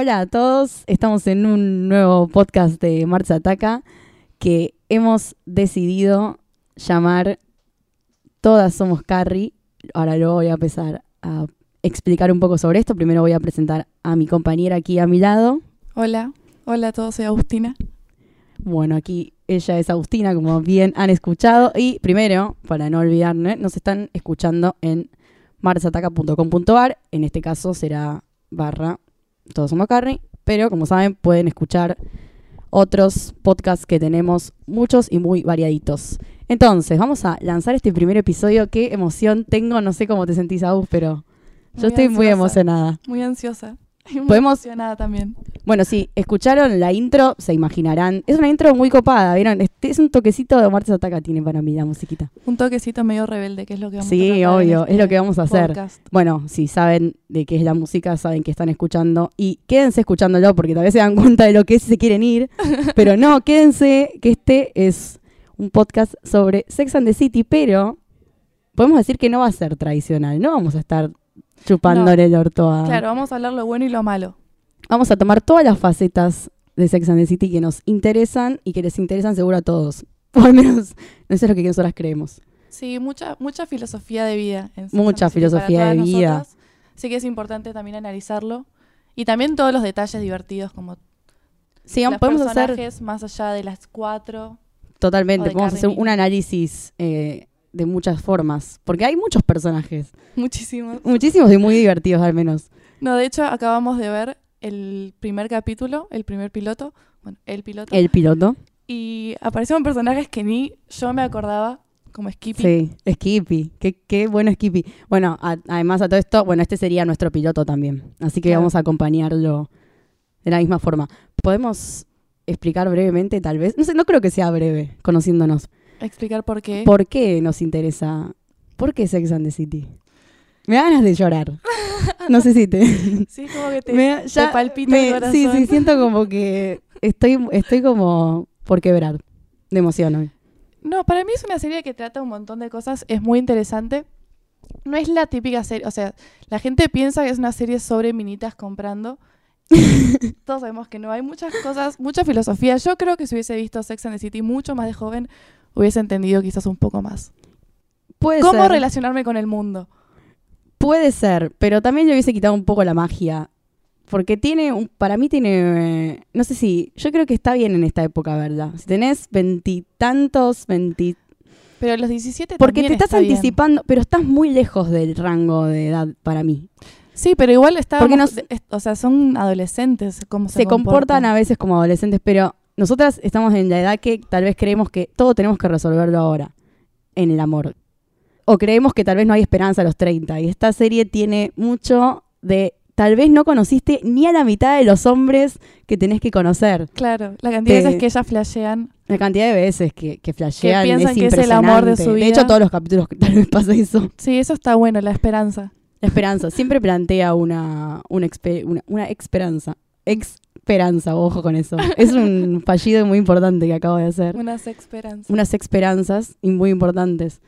Hola a todos, estamos en un nuevo podcast de Marcha Ataca que hemos decidido llamar Todas Somos Carrie. Ahora luego voy a empezar a explicar un poco sobre esto. Primero voy a presentar a mi compañera aquí a mi lado. Hola, hola a todos, soy Agustina. Bueno, aquí ella es Agustina, como bien han escuchado. Y primero, para no olvidarme, nos están escuchando en marchataca.com.ar. En este caso será barra Todos Somos Carrie. Pero como saben, pueden escuchar otros podcasts que tenemos, muchos y muy variaditos. Entonces, vamos a lanzar este primer episodio. Qué emoción tengo, no sé cómo te sentís, Agus, pero yo estoy muy emocionada. Muy ansiosa. Podemos- emocionada también. Bueno, si escucharon la intro, se imaginarán. Es una intro muy copada, ¿vieron? Este es un toquecito de Martes Ataca tiene para mí la musiquita. Un toquecito medio rebelde, que es lo que vamos a Sí, tratar en obvio, este es lo que vamos a hacer. podcast. Bueno, si saben de qué es la música, saben que están escuchando. Y quédense escuchándolo porque tal vez se dan cuenta de lo que es y se quieren ir. Pero no, quédense que este es un podcast sobre Sex and the City, pero podemos decir que no va a ser tradicional. No vamos a estar chupándole el orto a... Claro, vamos a hablar lo bueno y lo malo. Vamos a tomar todas las facetas de Sex and the City que nos interesan y que les interesan seguro a todos. O al menos eso es lo que nosotras creemos. Sí, mucha, mucha filosofía de vida. en Mucha City filosofía de vida. nosotras. Sí que es importante también analizarlo. Y también todos los detalles divertidos, como Sí, los podemos hacer personajes más allá de las cuatro. totalmente, de podemos hacer un análisis eh, de muchas formas, porque hay muchos personajes, Muchísimos. muchísimos y muy divertidos al menos. No, de hecho, acabamos de ver el primer capítulo, el primer piloto. Bueno, el piloto. El piloto, Y aparecieron personajes que ni yo me acordaba, como Skippy. sí, Skippy, qué, qué bueno Skippy. Bueno, a- además a todo esto, bueno, este sería nuestro piloto también, así que Claro. vamos a acompañarlo de la misma forma. ¿Podemos explicar brevemente tal vez? No sé, no creo que sea breve, conociéndonos. Explicar por qué. ¿Por qué nos interesa? ¿Por qué Sex and the City? Me da ganas de llorar. No sé si te... Sí, como que te, me te ya palpita me- el corazón. Sí, sí, siento como que estoy, estoy como por quebrar de emoción hoy. No, para mí es una serie que trata un montón de cosas, es muy interesante. No es la típica serie, o sea, la gente piensa que es una serie sobre minitas comprando. Todos sabemos que no, hay muchas cosas, mucha filosofía. Yo creo que si hubiese visto Sex and the City mucho más de joven, hubiese entendido quizás un poco más. Puede ¿Cómo ser, relacionarme con el mundo? puede ser, pero también le hubiese quitado un poco la magia. Porque tiene, un, para mí tiene, eh, no sé si, yo creo que está bien en esta época, ¿verdad? Si tenés veintitantos, veinti... Pero a los 17 Porque te estás está bien. anticipando, pero estás muy lejos del rango de edad para mí. Sí, pero igual está. Porque nos- O sea, son adolescentes. ¿cómo se, se comportan a veces como adolescentes, pero nosotras estamos en la edad que tal vez creemos que todo tenemos que resolverlo ahora, en el amor. O creemos que tal vez no hay esperanza a los 30. Y esta serie tiene mucho de tal vez no conociste ni a la mitad de los hombres que tenés que conocer. Claro, la cantidad de veces que ellas flashean. La cantidad de veces que, que flashean piensan es que es el amor de impresionante. su De vida. hecho, todos los capítulos que tal vez pasa eso. Sí, eso está bueno, la esperanza. La esperanza. Siempre plantea una, una, una, una esperanza. Esperanza, ojo con eso. Es un fallido muy importante que acabo de hacer. Unas esperanzas. Unas esperanzas y muy importantes.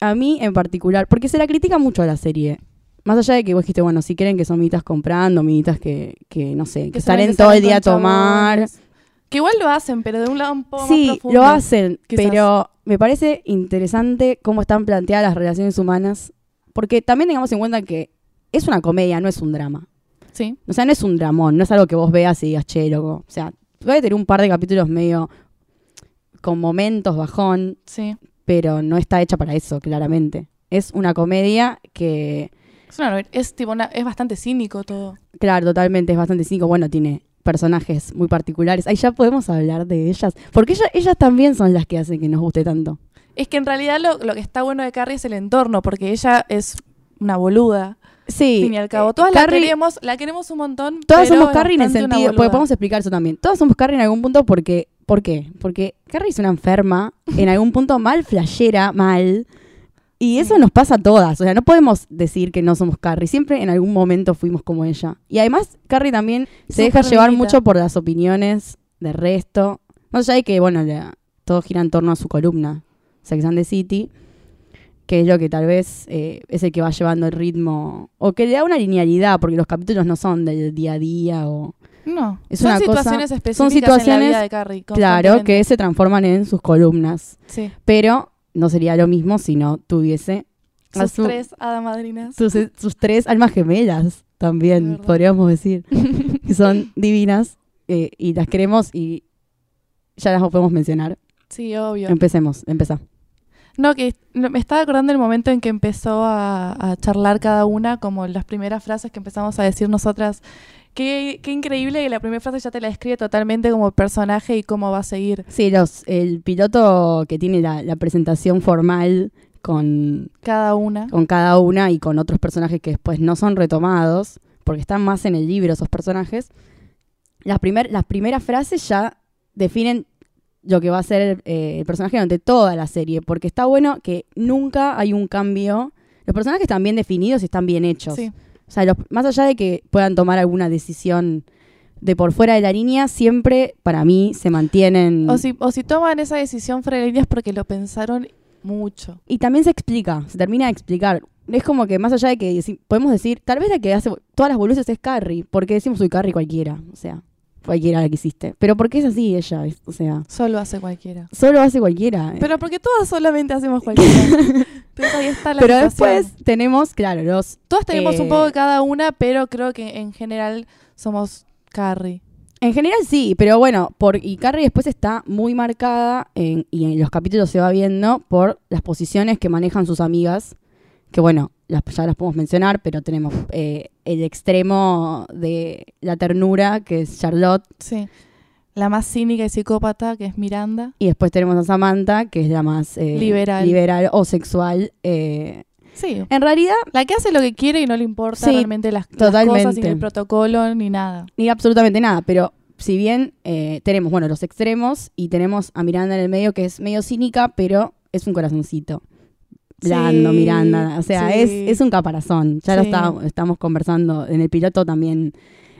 A mí en particular, porque se la critica mucho a la serie. Más allá de que vos dijiste, bueno, si quieren que son minitas comprando, minitas que, que no sé, que, salen todo el día a tomar. chabones. Que igual lo hacen, pero de un lado un poco Sí, más profundo. lo hacen, quizás. pero me parece interesante cómo están planteadas las relaciones humanas, porque también tengamos en cuenta que es una comedia, no es un drama. Sí, O sea, no es un dramón, no es algo que vos veas y digas, che, loco. O sea, puede tener un par de capítulos medio con momentos bajón, sí. pero no está hecha para eso, claramente. Es una comedia que, Es, una novela- es tipo una- es bastante cínico todo. claro, totalmente es bastante cínico. Bueno, tiene personajes muy particulares. Ahí ya podemos hablar de ellas, porque ellas, ellas también son las que hacen que nos guste tanto. Es que en realidad lo, lo que está bueno de Carrie es el entorno, porque ella es una boluda, Sí. al fin y al cabo. eh, Todas Carrie- la queremos, la queremos un montón. Todas somos Carrie en el sentido, porque podemos explicar eso también. Todas somos Carrie en algún punto porque, ¿por qué? Porque Carrie es una enferma, en algún punto mal flashera, mal. Y eso Sí. nos pasa a todas. O sea, no podemos decir que no somos Carrie. Siempre en algún momento fuimos como ella. Y además, Carrie también se deja llevar mucho por las opiniones del resto. Más allá de que, bueno, la- todo gira en torno a su columna, Sex and the City. Que es lo que tal vez eh, es el que va llevando el ritmo, o que le da una linealidad, porque los capítulos no son del día a día, o No, Es son una cosa- situaciones específicas son en la situaciones, vida de Carrie. claro, que se transforman en sus columnas. Sí. Pero no sería lo mismo si no tuviese a Sus su- tres hada madrinas. sus, sus tres almas gemelas también, podríamos decir, que son divinas eh, y las queremos y ya las podemos mencionar. Sí, obvio. Empecemos, empezá. No, que me estaba acordando el momento en que empezó a, a charlar cada una, como las primeras frases que empezamos a decir nosotras. Qué, qué increíble que la primera frase ya te la describe totalmente como personaje y cómo va a seguir. Sí, los, el piloto que tiene la, la presentación formal con, Cada una. con cada una y con otros personajes que después no son retomados, porque están más en el libro esos personajes, las, primer, las primeras frases ya definen lo que va a ser el, eh, el personaje durante toda la serie, porque está bueno que nunca hay un cambio. Los personajes están bien definidos y están bien hechos. Sí. O sea, los- más allá de que puedan tomar alguna decisión de por fuera de la línea, siempre para mí se mantienen... O si, o si toman esa decisión fuera de línea es porque lo pensaron mucho. Y también se explica, se termina de explicar. Es como que más allá de que podemos decir, tal vez la que hace todas las boludeces es Carrie, porque decimos soy Carrie cualquiera, o sea, cualquiera la que hiciste. Pero porque es así ella, o sea, Solo hace cualquiera. solo hace cualquiera. eh. Pero porque todas solamente hacemos cualquiera. Entonces ahí está la Pero situación. después tenemos, claro, los Todas tenemos un eh, poco de cada una, pero creo que en general somos Carrie. En general sí, pero bueno, por, y Carrie después está muy marcada en- y en los capítulos se va viendo por las posiciones que manejan sus amigas, que bueno, las, ya las podemos mencionar, pero tenemos eh, el extremo de la ternura, que es Charlotte, Sí. La más cínica y psicópata, que es Miranda. y después tenemos a Samantha, que es la más eh, Liberal. liberal o sexual. eh. Sí. En realidad, La que hace lo que quiere y no le importa Sí, realmente las, las totalmente. cosas, ni el protocolo, ni nada. ni absolutamente nada, pero si bien eh, tenemos, bueno, los extremos y tenemos a Miranda en el medio, que es medio cínica, pero es un corazoncito. Blando, Sí, Miranda. O sea, sí. es, es un caparazón. Ya lo está- estamos conversando. En el piloto también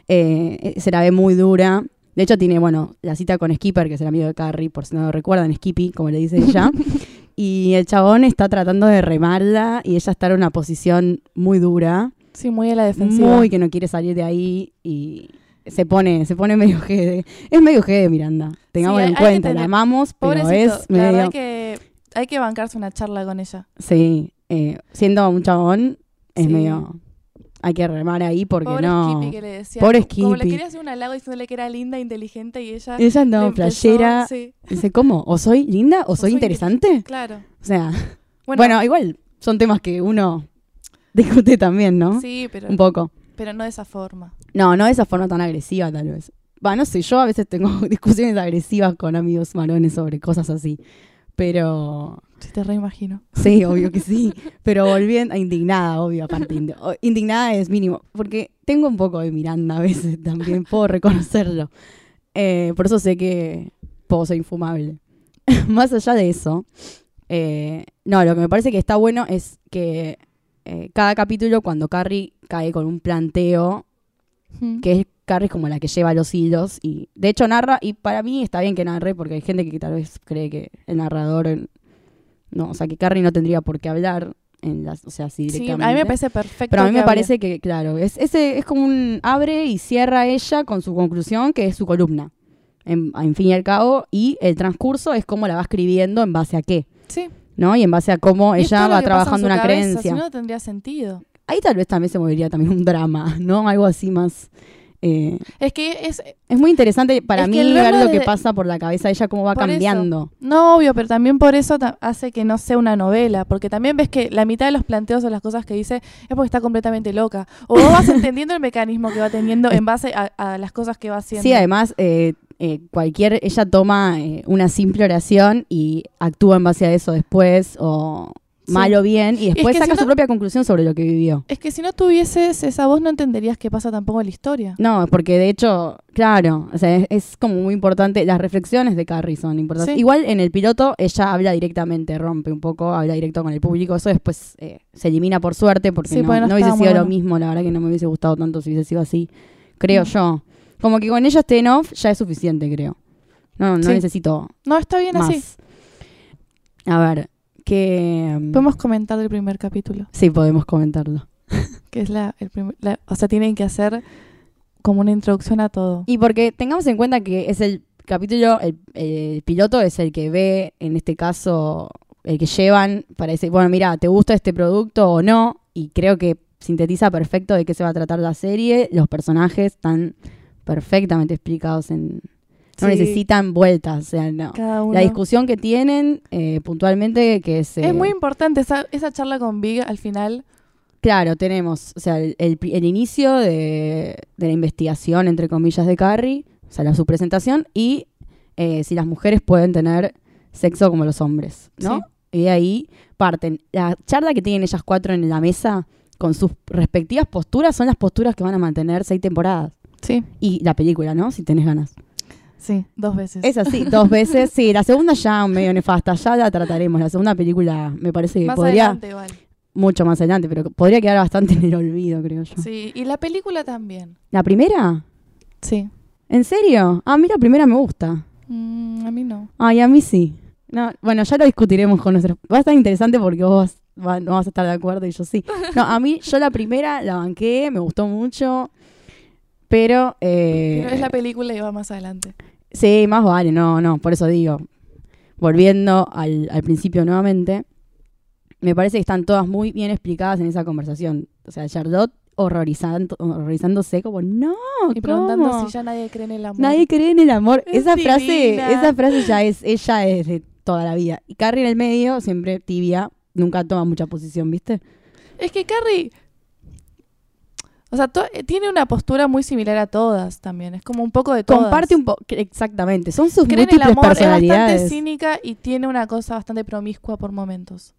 eh, se la ve muy dura. De hecho, tiene, bueno, la cita con Skipper, que es el amigo de Carrie, por si no lo recuerdan, Skippy, como le dice ella. y el chabón está tratando de remarla y ella está en una posición muy dura Sí, muy a la defensiva. muy que no quiere salir de ahí y se pone, se pone medio jede. Es medio jede Miranda, tengámoslo hay- en cuenta, la amamos, pero Pobrecito, es la verdad medio... que hay que bancarse una charla con ella. Sí, eh, siendo un chabón, es Sí. medio... Hay que remar ahí porque Pobre no... Skippy que le decía. Pobre como- Como le Skippy. quería hacer un halago diciéndole que era linda, inteligente y ella. Ella no, playera. Sí, Dice, ¿cómo? ¿O soy linda o, soy soy interesante? claro. O sea, Bueno, bueno, igual son temas que uno discute también, ¿no? sí, pero, Un poco. pero no de esa forma. No, no de esa forma tan agresiva, tal vez. Va, no sé, yo a veces tengo discusiones agresivas con amigos varones sobre cosas así. Pero. Sí, te reimagino. Sí, obvio que sí. Pero volviendo a indignada, obvio, aparte. Indignada es mínimo. Porque tengo un poco de Miranda a veces también, puedo reconocerlo. Eh, por eso sé que puedo ser infumable. Más allá de eso, eh, no, lo que me parece que está bueno es que eh, cada capítulo, cuando Carrie cae con un planteo Mm. que es Carrie es como la que lleva los hilos y de hecho narra y para mí está bien que narre porque hay gente que tal vez cree que el narrador no, o sea, que Carrie no tendría por qué hablar en las, o sea, así Sí, a directamente. mí me parece perfecto. pero a mí me hable. parece que claro, es ese es como un abre y cierra ella con su conclusión que es su columna. En, en fin y al cabo y el transcurso es cómo la va escribiendo en base a qué, Sí. ¿no? Y en base a cómo Y ella va trabajando una cabeza, creencia. Si no, no tendría sentido. Ahí tal vez también se movería también un drama, ¿no? Algo así más eh, Es que es. Es muy interesante para mí que ver lo que pasa por la cabeza de ella, cómo va eso. cambiando. No, obvio, pero también por eso ta- hace que no sea una novela. Porque también ves que la mitad de los planteos o las cosas que dice es porque está completamente loca. O vos vas entendiendo el mecanismo que va teniendo en base a, a las cosas que va haciendo. Sí, además, eh, eh, cualquier, ella toma eh, una simple oración y actúa en base a eso después, o Sí. mal o bien, y después que saca si su propia conclusión sobre lo que vivió. Es que si no tuvieses esa voz, no entenderías qué pasa tampoco en la historia. No, porque de hecho, claro, o sea, es, es como muy importante, las reflexiones de Carrie son importantes. Sí. Igual en el piloto ella habla directamente, rompe un poco, habla directo con el público, eso después eh, se elimina por suerte porque Sí, no, porque no no hubiese sido lo mismo, la verdad que no me hubiese gustado tanto si hubiese sido así, creo Mm. yo. Como que con ella esté en off ya es suficiente, creo. No, no necesito No, está bien más. así. A ver, Que. mm, Podemos comentar el primer capítulo, Sí, podemos comentarlo. que es la, el primer, la- o sea, tienen que hacer como una introducción a todo. Y porque tengamos en cuenta que es el capítulo, el, el piloto es el que ve, en este caso, el que llevan para decir, bueno, mira, ¿te gusta este producto o no? Y creo que sintetiza perfecto de qué se va a tratar la serie. Los personajes están perfectamente explicados en... No Sí, necesitan vueltas, o sea, no. cada uno. La discusión que tienen eh, puntualmente, que es... eh, Es muy importante esa, esa charla con Big al final. Claro, tenemos, o sea, el, el pri- el inicio de, de la investigación, entre comillas, de Carrie, o sea, la, su presentación, y eh, si las mujeres pueden tener sexo como los hombres, ¿no? Y de ahí parten. La charla que tienen ellas cuatro en la mesa, con sus respectivas posturas, son las posturas que van a mantener seis temporadas. Sí, Y la película, ¿no? Si tenés ganas. Sí, dos veces. Es así, dos veces. Sí, la segunda ya medio nefasta, ya la trataremos. La segunda película me parece que Más podría, adelante igual. mucho más adelante, pero podría quedar bastante en el olvido, creo yo. Sí, y la película también. ¿La primera? Sí. ¿En serio? Ah, a mí la primera me gusta. Mm, a mí no. Ay, a mí sí. No, bueno, ya lo discutiremos con nuestros... Va a estar interesante porque vos va- no vas a estar de acuerdo y yo sí. No, a mí, yo la primera la banqué, me gustó mucho, pero... eh, Pero es la película y va más adelante. Sí, más vale, no, no, por eso digo. Volviendo al, al principio nuevamente, me parece que están todas muy bien explicadas en esa conversación. O sea, Charlotte horrorizando, horrorizándose como, no, Y preguntando ¿cómo? si ya nadie cree en el amor. Nadie cree en el amor. Es esa frase, esa frase ya es, ella es de toda la vida. Y Carrie en el medio, siempre tibia, nunca toma mucha posición, ¿viste? Es que Carrie. O sea, eh, tiene una postura muy similar a todas también. Es como un poco de todas. Comparte un poco, exactamente, son sus Cree en el múltiples amor, es bastante personalidades. cínica y tiene una cosa bastante promiscua por momentos.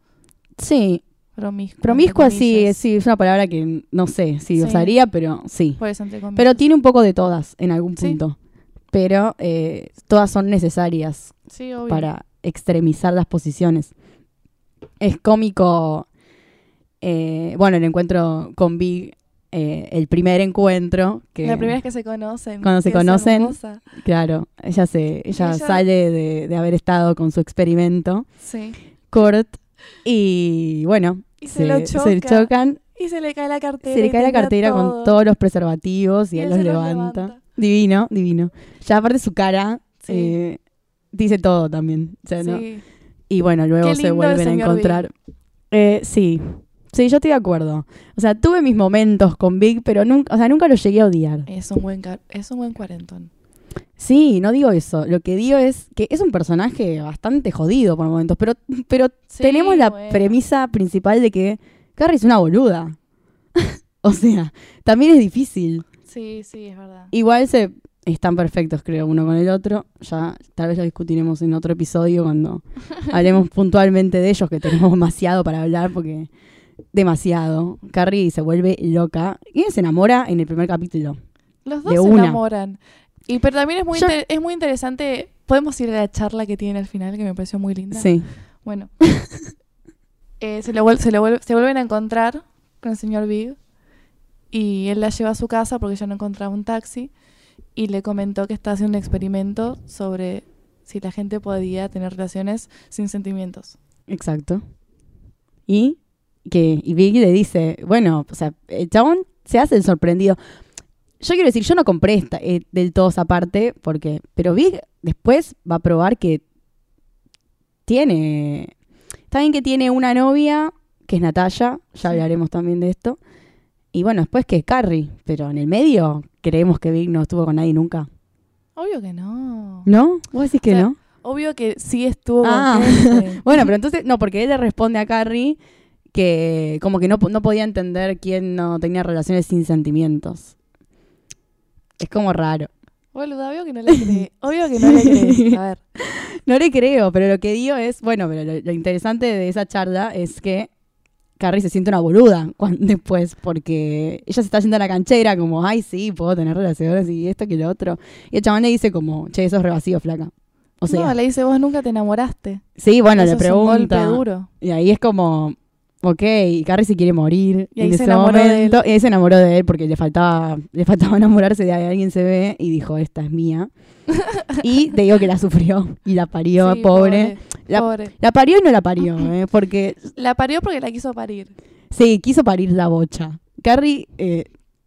Sí, Promiscua. promiscua sí, sí, es una palabra que no sé si Sí. usaría, pero sí. Por eso. Pero tiene un poco de todas en algún Sí. punto. Pero eh, todas son necesarias Sí, obvio. para extremizar las posiciones. Es cómico, eh, bueno, el encuentro con Big, eh, el primer encuentro, que La primera vez que se conocen. Cuando se conocen, claro, ella se, ella, Ella- sale de, de haber estado con su experimento, Sí. Kurt, y bueno, Y se lo se choca. chocan, Y se le cae la cartera. se le cae la cartera todo. con todos los preservativos y, Y él los levanta. levanta. Divino, divino. Ya aparte su cara Sí. eh, dice todo también. o sea, ¿no? Sí. Y bueno, luego se vuelven a encontrar. Eh, sí, sí, yo estoy de acuerdo. O sea, tuve mis momentos con Big, pero nunca, o sea, nunca lo llegué a odiar. Es un buen es un buen cuarentón. Sí, no digo eso. Lo que digo es que es un personaje bastante jodido por momentos, pero, pero Sí, tenemos la bueno. premisa principal de que Carrie es una boluda. o sea, también es difícil. Sí, sí, es verdad. Igual se están perfectos, creo, uno con el otro. Ya tal vez lo discutiremos en otro episodio cuando hablemos puntualmente de ellos, que tenemos demasiado para hablar, porque demasiado. Carrie se vuelve loca. Y se enamora en el primer capítulo. Los dos De se una. enamoran. Y pero también es muy, Yo- es muy interesante. Podemos ir a la charla que tiene al final, que me pareció muy linda. Sí. Bueno. Eh, se, lo vuel- se, lo vuel- se vuelven a encontrar con el señor Big. Y él la lleva a su casa porque ya no encontraba un taxi. Y le comentó que está haciendo un experimento sobre si la gente podía tener relaciones sin sentimientos. Exacto. Y que y Big le dice, bueno, o sea, el chabón se hace el sorprendido. Yo quiero decir, yo no compré esta, eh, del todo esa parte, porque, pero Big después va a probar que tiene, está bien que tiene una novia, que es Natalia, ya hablaremos también de esto, y bueno, después que es Carrie, pero en el medio creemos que Big no estuvo con nadie nunca. Obvio que no. ¿No? ¿Vos decís que O sea, no? Obvio que sí estuvo Ah. con gente. Bueno, pero entonces, no, porque él le responde a Carrie que como que no, no podía entender quién no tenía relaciones sin sentimientos. Es como raro. Boludo, obvio que no le crees. Obvio que no le crees. A ver. No le creo, pero lo que digo es, bueno, pero lo, lo interesante de esa charla es que Carrie se siente una boluda después, porque ella se está yendo a la canchera como, ay, sí, puedo tener relaciones y esto que lo otro. Y el chabón le dice como, che, eso es re vacío, flaca. O sea, no, le dice, vos nunca te enamoraste. sí, bueno, Eso le es un golpe pregunta. duro. Y ahí es como, ok, y Carrie se quiere morir Y en se ese enamoró de momento. Y ahí se enamoró de él porque le faltaba, le faltaba enamorarse de alguien se ve y dijo, esta es mía. y te digo que la sufrió y la parió, Sí, pobre. La- pobre. La parió y no la parió, ¿eh? porque La parió porque la quiso parir. sí, quiso parir la bocha. Carrie eh,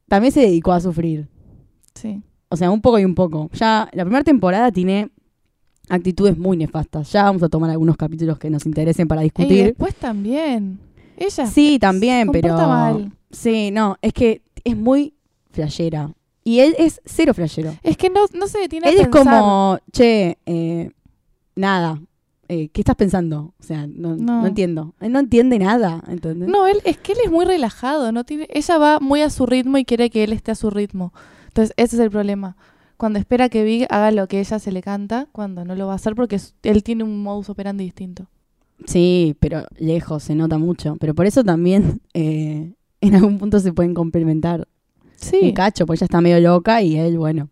también se dedicó a sufrir. Sí. O sea, un poco y un poco. Ya la primera temporada tiene actitudes muy nefastas. Ya vamos a tomar algunos capítulos que nos interesen para Y discutir. después también. Ella Sí, también, se pero. mal. Sí, no, es que es muy flashera. Y él es cero flashero. Es que no, no se detiene Él a es pensar. como, che, eh, nada. eh, ¿Qué estás pensando? O sea, no, No. no entiendo. Él no entiende nada, ¿entendés? No, él, es que él es muy relajado, no tiene, ella va muy a su ritmo y quiere que él esté a su ritmo. Entonces, ese es el problema. Cuando espera que Big haga lo que ella se le canta, cuando no lo va a hacer porque es- él tiene un modus operandi distinto. Sí, pero lejos, se nota mucho. Pero por eso también eh, en algún punto se pueden complementar Sí. un cacho, porque ella está medio loca y él, bueno,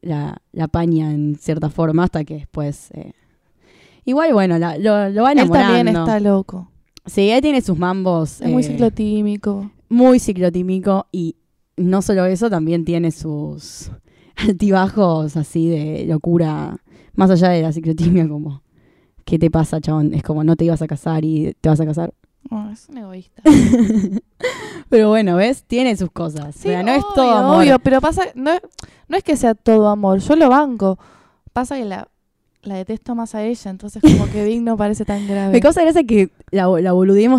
la, la apaña en cierta forma hasta que después... eh, Igual, bueno, la- lo, lo va él enamorando. también está loco. Sí, él tiene sus mambos. Es muy eh, ciclotímico. muy ciclotímico y no solo eso, también tiene sus altibajos así de locura, más allá de la ciclotimia, como, ¿qué te pasa, chabón? Es como, no te ibas a casar y te vas a casar. Oh, es un egoísta. Pero bueno, ¿ves? Tiene sus cosas. o sea, no es todo amor. obvio, pero pasa, no, no es que sea todo amor, yo lo banco. Pasa que la, la detesto más a ella, entonces como que Big no parece tan grave. Me causa gracia que la, la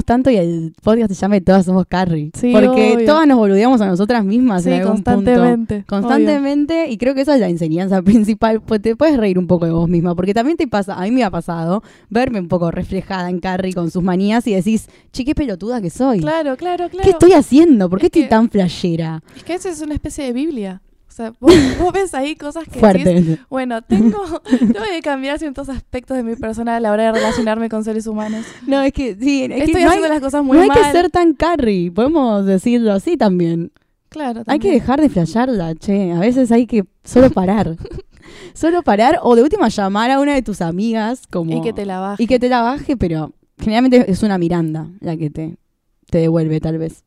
tanto y el podcast se llame Todas somos Carrie. Sí, porque obvio. todas nos boludeamos a nosotras mismas sí, en algún punto. constantemente. Constantemente, y creo que esa es la enseñanza principal, pues te puedes reír un poco de vos misma, porque también te pasa, a mí me ha pasado, verme un poco reflejada en Carrie con sus manías y decís, che, qué pelotuda que soy. Claro, claro, claro. ¿Qué estoy haciendo? ¿Por qué Es estoy que- tan flashera? Es que eso es una especie de Biblia. O sea, vos, vos ves ahí cosas que decís, Fuerte. bueno, tengo, tengo que cambiar ciertos aspectos de mi persona a la hora de relacionarme con seres humanos. No, es que sí, es que Estoy no hay, haciendo las cosas muy no hay mal. que ser tan Carrie, podemos decirlo así también. Claro, Hay que también. dejar de flashearla, che. A veces hay que solo parar. solo parar o de última llamar a una de tus amigas como... Y que te la baje. Y que te la baje, pero generalmente es una Miranda la que te, te devuelve, tal vez.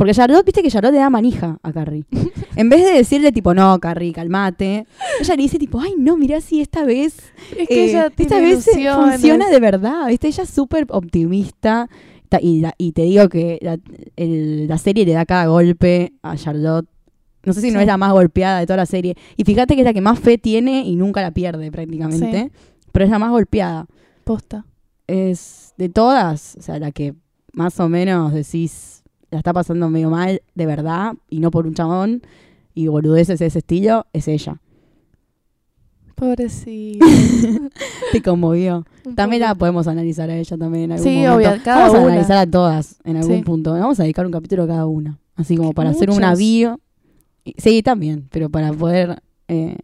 Porque Charlotte, viste que Charlotte le da manija a Carrie. en vez de decirle, tipo, no, Carrie, calmate, ella le dice, tipo, ay, no, mirá si esta vez. Es que eh, ella esta vez ilusiones. funciona de verdad, ¿viste? Ella es súper optimista. Ta- Y, la- y te digo que la, el- la serie le da cada golpe a Charlotte. No sé si no es la más golpeada de toda la serie. Y fíjate que es la que más fe tiene y nunca la pierde prácticamente. Pero es la más golpeada Posta. es de todas, o sea, la que más o menos decís la está pasando medio mal de verdad y no por un chabón y boludeces de ese estilo, es ella. Pobrecita. Te conmovió. Un También la podemos analizar a ella también en algún Sí, momento. obvio, cada Vamos a una. analizar a todas en algún Sí. punto. Vamos a dedicar un capítulo a cada una. Así como para hacer una Muchos. bio. Sí, también, pero para poder eh,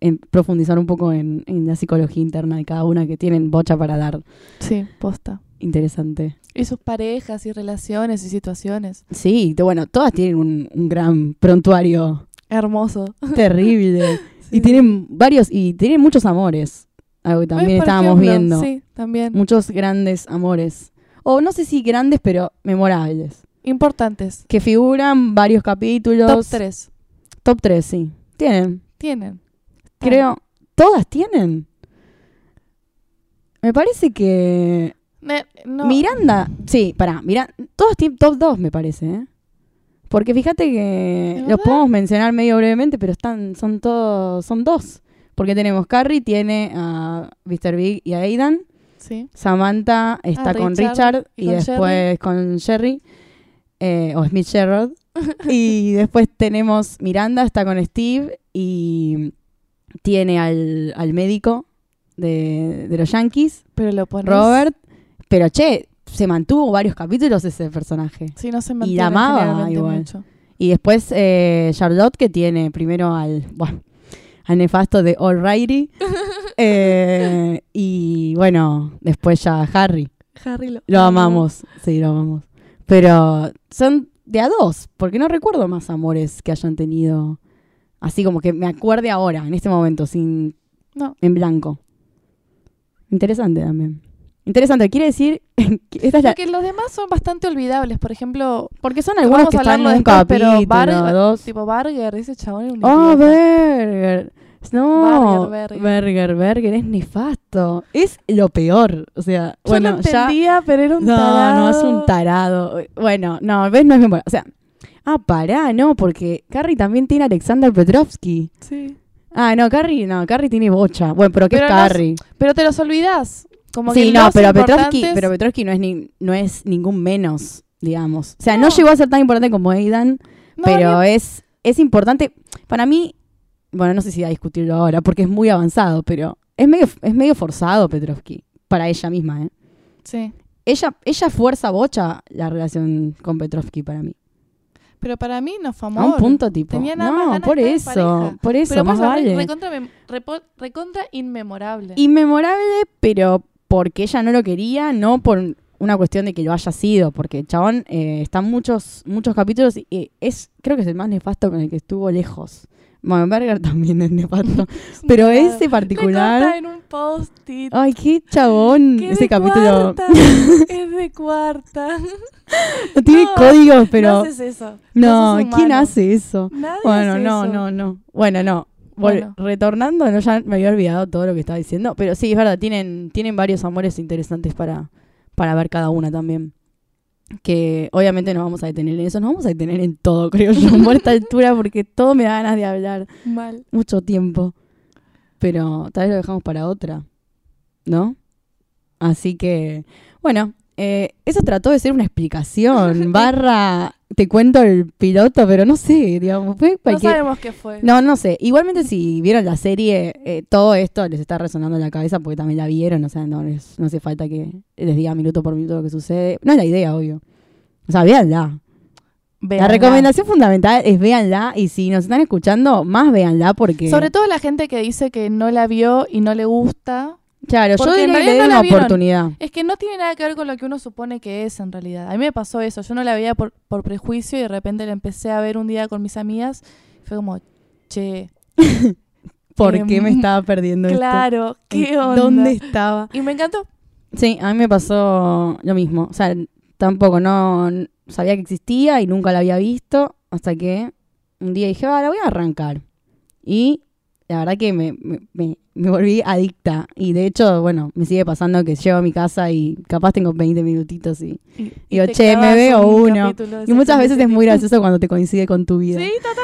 en- profundizar un poco en, en la psicología interna de cada una que tienen bocha para dar. Sí, posta. Interesante. Y sus parejas y relaciones y situaciones. Sí, bueno, todas tienen un, un gran prontuario Hermoso. terrible. Sí. Y tienen varios, y tienen muchos amores. Algo que también estábamos ejemplo, viendo. Sí, también. Muchos grandes amores. O no sé si grandes, pero memorables. Importantes. Que figuran varios capítulos. Top 3. Top 3, sí. Tienen. Tienen. Creo. ¿Todas tienen? Me parece que. No. Miranda. Sí, pará. Mira, todos top 2, me parece, ¿eh? Porque fíjate que ¿De los podemos mencionar medio brevemente, pero están, son todos, son dos. Porque tenemos Carrie, tiene a Mr. Big y a Aidan. Sí. Samantha está Ah, con Richard Richard y con después con Sherry. eh, o Smith Sherrod. y después tenemos Miranda, está con Steve y tiene al, al médico de, de los Yankees, Pero lo pones. Robert. Pero che, se mantuvo varios capítulos ese personaje. Sí, no se Y mantiene la amaba igual. mucho. Y después eh, Charlotte, que tiene primero al, bueno, al nefasto de Alrighty. eh, y bueno, después ya Harry. Harry lo, Lo amamos, sí, lo amamos. Pero son de a dos, porque no recuerdo más amores que hayan tenido. Así como que me acuerde ahora, en este momento, sin No. en blanco. Interesante también. Interesante, quiere decir que esta es la- Porque los demás son bastante olvidables. Por ejemplo, porque son algunos que están en un después, pero capítulo, Bar- dos. tipo Barger, ese chabón era un Oh. Berger. No, Berger, Berger. Berger, Berger es nefasto. Es lo peor. O sea, Yo bueno, lo ya. entendía, pero era un No, tarado. no, es un tarado. Bueno, no, ves, no es memorable. O sea, ah, pará, no, porque Carrie también tiene a Alexander Petrovsky. Sí. Ah, no, Carrie, no, Carrie tiene bocha. Bueno, pero ¿qué Pero es no es- Carrie? Pero te los olvidás. Como que sí, no, pero Petrovsky, pero Petrovsky no es, ni, no es ningún menos, digamos. O sea, no. No. llegó a ser tan importante como Aidan, No, pero ni- es, es importante. Para mí, bueno, no sé si voy a discutirlo ahora, porque es muy avanzado, pero es medio, es medio forzado Petrovsky, para ella misma, ¿eh? Sí. Ella, ella fuerza bocha la relación con Petrovsky para mí. Pero para mí no fue A amor. un punto tipo. Tenía nada más no, por eso, por eso, Pero más vale. recontra inmemorable. Inmemorable, pero porque ella no lo quería, no por una cuestión de que lo haya sido, porque chabón eh, está en muchos, muchos capítulos y eh, es, creo que es el más nefasto con el que estuvo lejos. Bueno, Berger también es nefasto, pero ese particular, en un post-it. ay, qué chabón, Que ese de capítulo cuarta. es de cuarta. no tiene No, códigos, no pero haces eso. no, ¿quién hace eso? Nadie Bueno, hace no, eso. no, no. Bueno, no. Bueno. Retornando, no, ya me había olvidado todo lo que estaba diciendo. Pero sí, es verdad, tienen, tienen varios amores interesantes para, para ver cada una también. Que obviamente nos vamos a detener en eso. Nos vamos a detener en todo, creo yo, por esta altura, porque todo me da ganas de hablar Mal. mucho tiempo. Pero tal vez lo dejamos para otra, ¿no? Así que, bueno, eh, eso trató de ser una explicación. Barra, te cuento el piloto, pero no sé, digamos, fue No cualquier... sabemos qué fue. No, no sé. Igualmente si vieron la serie, eh, todo esto les está resonando en la cabeza porque también la vieron. O sea, no, les- no hace falta que les diga minuto por minuto lo que sucede. No es la idea, obvio. O sea, véanla. La Véanla. recomendación fundamental es véanla y si nos están escuchando, más véanla porque... Sobre todo la gente que dice que no la vio y no le gusta. Claro, yo en diría que le no una vieron. oportunidad. Es que no tiene nada que ver con lo que uno supone que es en realidad. A mí me pasó eso. Yo no la veía por, por prejuicio y de repente la empecé a ver un día con mis amigas. Fue como, che, ¿Por Em, qué me estaba perdiendo esto? claro, ¿qué ¿En onda? ¿Dónde estaba? Y me encantó. Sí, a mí me pasó lo mismo. O sea, tampoco no sabía que existía y nunca la había visto hasta que un día dije, ah, la voy a arrancar. Y la verdad que me, me, me- me volví adicta. Y de hecho, bueno, me sigue pasando que llego a mi casa y capaz tengo 20 minutitos y, Y, Digo, te che, me veo un uno. y muchas veces es muy gracioso cuando te coincide con tu vida. Sí, totalmente.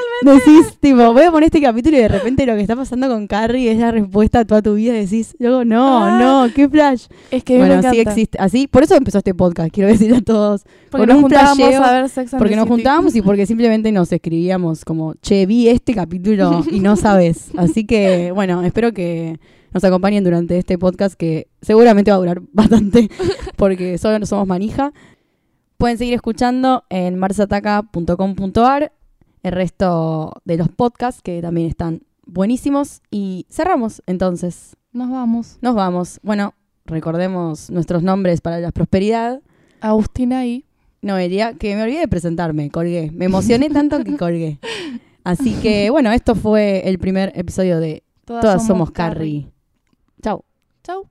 Decís, tipo, voy a poner este capítulo y de repente lo que está pasando con Carrie es la respuesta a toda tu vida. Y decís, luego, no, Ah. no, qué flash. Es que bueno, encanta. sí existe. Así, por eso empezó este podcast, quiero decirle a todos. Porque nos un juntábamos flasheo, a ver Sex and Porque nos juntábamos y porque simplemente nos escribíamos como, che, vi este capítulo y no sabes. Así que, bueno, espero que nos acompañen durante este podcast que seguramente va a durar bastante porque solo somos manija. Pueden seguir escuchando en marsataca.com.ar el resto de los podcasts que también están buenísimos y cerramos entonces. Nos vamos. Nos vamos. Bueno, recordemos nuestros nombres para la prosperidad. Agustina y Noelia, que me olvidé de presentarme, colgué. Me emocioné tanto que colgué. Así que, bueno, esto fue el primer episodio de todas, Todas Somos Carrie. Chau. Chau.